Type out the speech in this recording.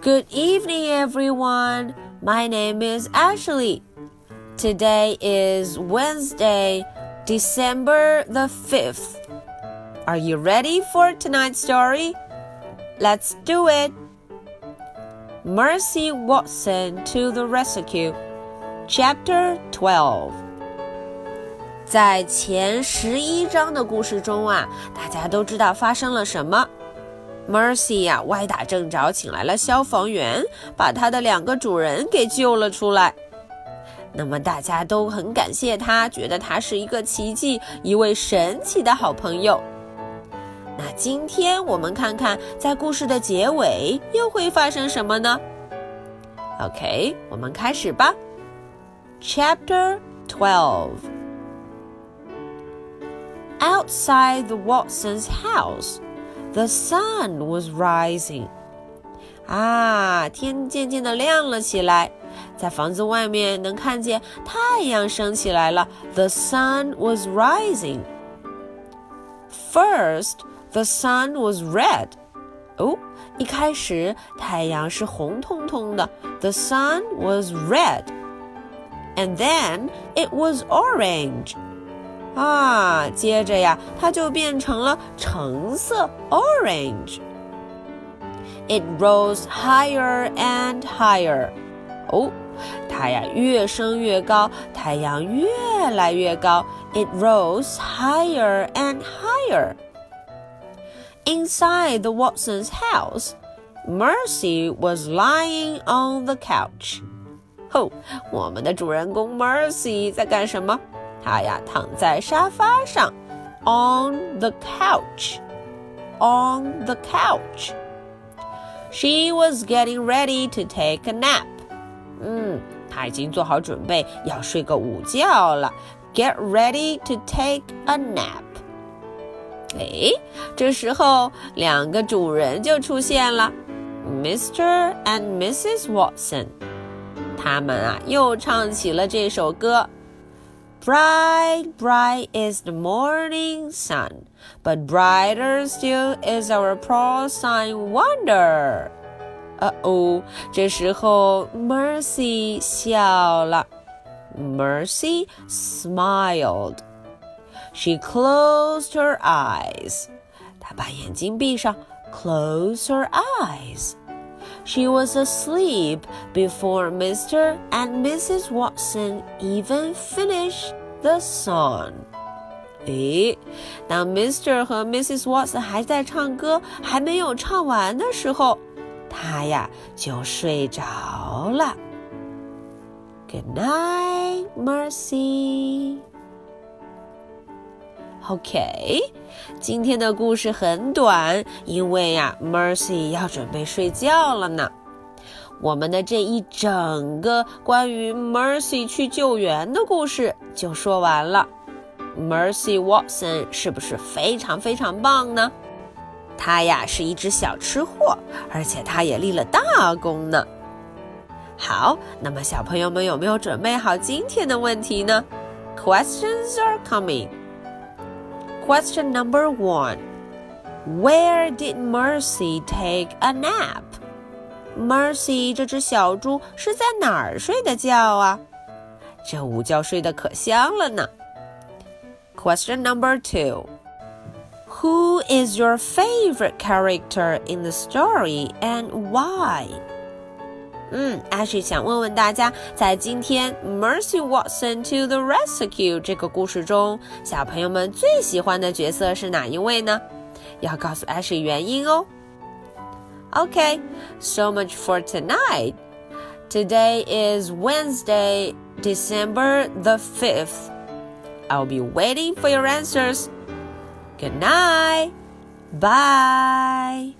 Good evening, everyone. My name is Ashley. Today is Wednesday, December the 5th. Are you ready for tonight's story? Let's do it. Mercy Watson to the Rescue, Chapter 12. 在前十一章的故事中啊，大家都知道发生了什么。 Mercy 呀，歪打正着，请来了消防员，把他的两个主人给救了出来。那么大家都很感谢他，觉得他是一个奇迹，一位神奇的好朋友。那今天我们看看，在故事的结尾又会发生什么呢？OK，我们开始吧。Chapter Twelve. Outside the Watsons' house. The sun was rising. 啊，天渐渐的亮了起来，在房子外面能看见太阳升起来了。The sun was rising. First, the sun was red. 哦，一开始太阳是红彤彤的。The sun was red. And then it was orange. 啊，接着呀，它就变成了橙色 （orange）。It rose higher and higher。哦，它呀越升越高，太阳越来越高。It rose higher and higher. Inside the Watsons' house, Mercy was lying on the couch. 吼，我们的主人公 Mercy 在干什么？ 他呀躺在沙发上，on the couch，on the couch。She was getting ready to take a nap。嗯，她已经做好准备要睡个午觉了。Get ready to take a nap。哎，这时候两个主人就出现了，Mr. and Mrs. Watson。他们啊又唱起了这首歌。 Bright, bright is the morning sun, but brighter still is our porcine Wonder. 呃哦，这时候 Mercy Mercy smiled. She closed her eyes. 她把眼睛闭上，close her eyes. She was asleep before Mr. and Mrs. Watson even finished the song. 诶，当 Mr. 和 Mrs. Watson 还在唱歌，还没有唱完的时候，他呀就睡着了。Good night, Mercy. OK，今天的故事很短，因为呀，Mercy 要准备睡觉了呢。我们的这一整个关于 Mercy 去救援的故事就说完了。Mercy Watson 是不是非常非常棒呢？他呀是一只小吃货，而且他也立了大功呢。好，那么小朋友们有没有准备好今天的问题呢？Questions are coming. Question number one Where did Mercy take a nap? Mercy 这只小猪是在哪儿睡的觉啊？这午觉睡得可香了呢。Question number two Who is your favorite character in the story and why? 嗯，Ashley 想问问大家，在今天 Mercy Watson to the Rescue 这个故事中，小朋友们最喜欢的角色是哪一位呢？要告诉 Ashley 原因哦。Okay, so much for tonight. Today is Wednesday, December the 5th. I'll be waiting for your answers. Good night. Bye.